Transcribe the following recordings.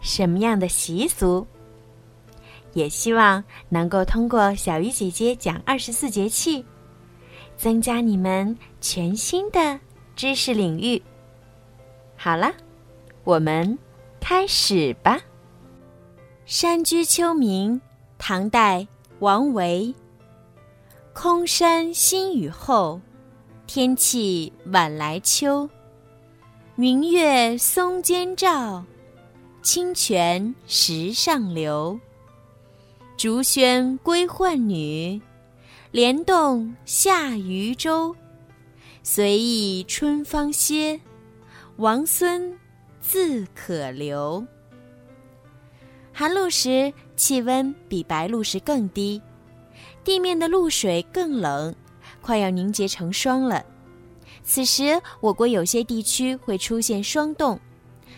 什么样的习俗？也希望能够通过小鱼姐姐讲二十四节气，增加你们全新的知识领域。好了，我们开始吧。《山居秋暝》唐代王维。空山新雨后，天气晚来秋。明月松间照。清泉石上流，竹喧归浣女，莲动下渔舟。随意春芳歇，王孙自可留。寒露时气温比白露时更低，地面的露水更冷，快要凝结成霜了。此时，我国有些地区会出现霜冻。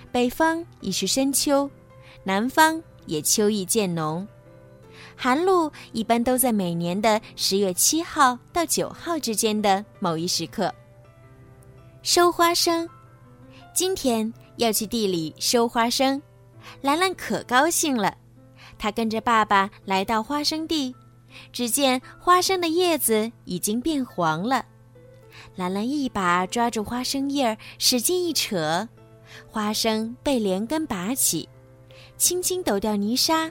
北方已是深秋，南方也秋意渐浓。寒露一般都在每年的十月七号到九号之间的某一时刻。收花生，今天要去地里收花生，兰兰可高兴了。她跟着爸爸来到花生地，只见花生的叶子已经变黄了。兰兰一把抓住花生叶儿，使劲一扯。花生被连根拔起，轻轻抖掉泥沙，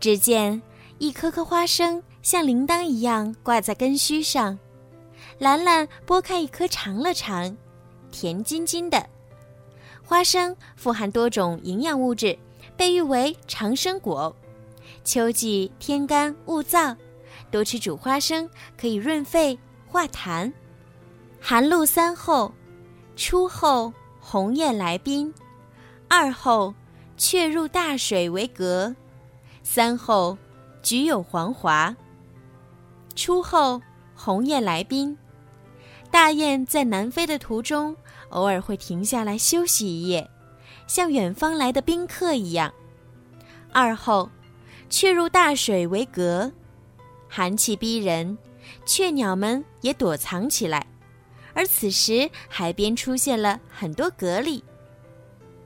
只见一颗颗花生像铃铛一样挂在根须上。兰兰剥开一颗尝了尝，甜津津的。花生富含多种营养物质，被誉为长生果。秋季天干物燥，多吃煮花生可以润肺化痰。寒露三候，初候。鸿雁来宾，二后却入大水为蛤，三后菊有黄华。初后鸿雁来宾，大雁在南飞的途中，偶尔会停下来休息一夜，像远方来的宾客一样。二后却入大水为蛤，寒气逼人，雀鸟们也躲藏起来。而此时，海边出现了很多蛤蜊，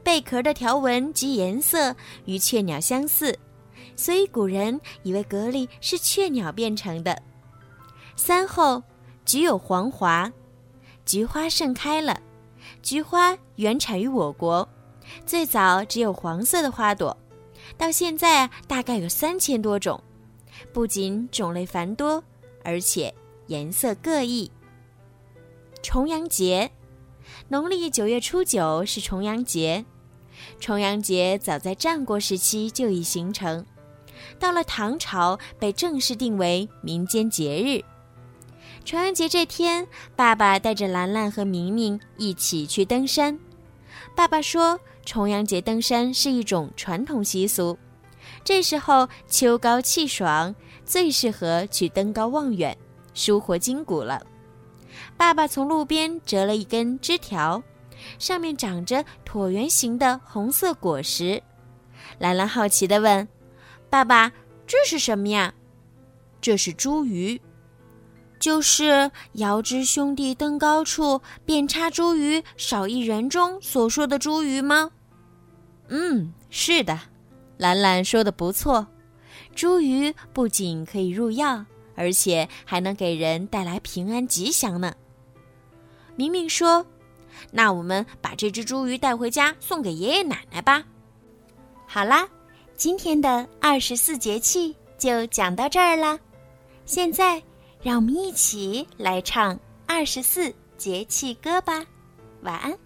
贝壳的条纹及颜色与雀鸟相似，所以古人以为蛤蜊是雀鸟变成的。三后，菊有黄华，菊花盛开了。菊花原产于我国，最早只有黄色的花朵，到现在，大概有三千多种，不仅种类繁多，而且颜色各异。重阳节，农历九月初九是重阳节。重阳节早在战国时期就已形成，到了唐朝被正式定为民间节日。重阳节这天，爸爸带着兰兰和明明一起去登山。爸爸说，重阳节登山是一种传统习俗，这时候秋高气爽，最适合去登高望远，舒活筋骨了。爸爸从路边折了一根枝条，上面长着椭圆形的红色果实。兰兰好奇地问：“爸爸，这是什么呀？”“这是茱萸，就是遥知兄弟登高处，遍插茱萸少一人中所说的茱萸吗？”“嗯，是的。”兰兰说的不错。茱萸不仅可以入药，而且还能给人带来平安吉祥呢。明明说：“那我们把这只茱萸带回家送给爷爷奶奶吧。”好啦，今天的二十四节气就讲到这儿啦。现在，让我们一起来唱二十四节气歌吧。晚安。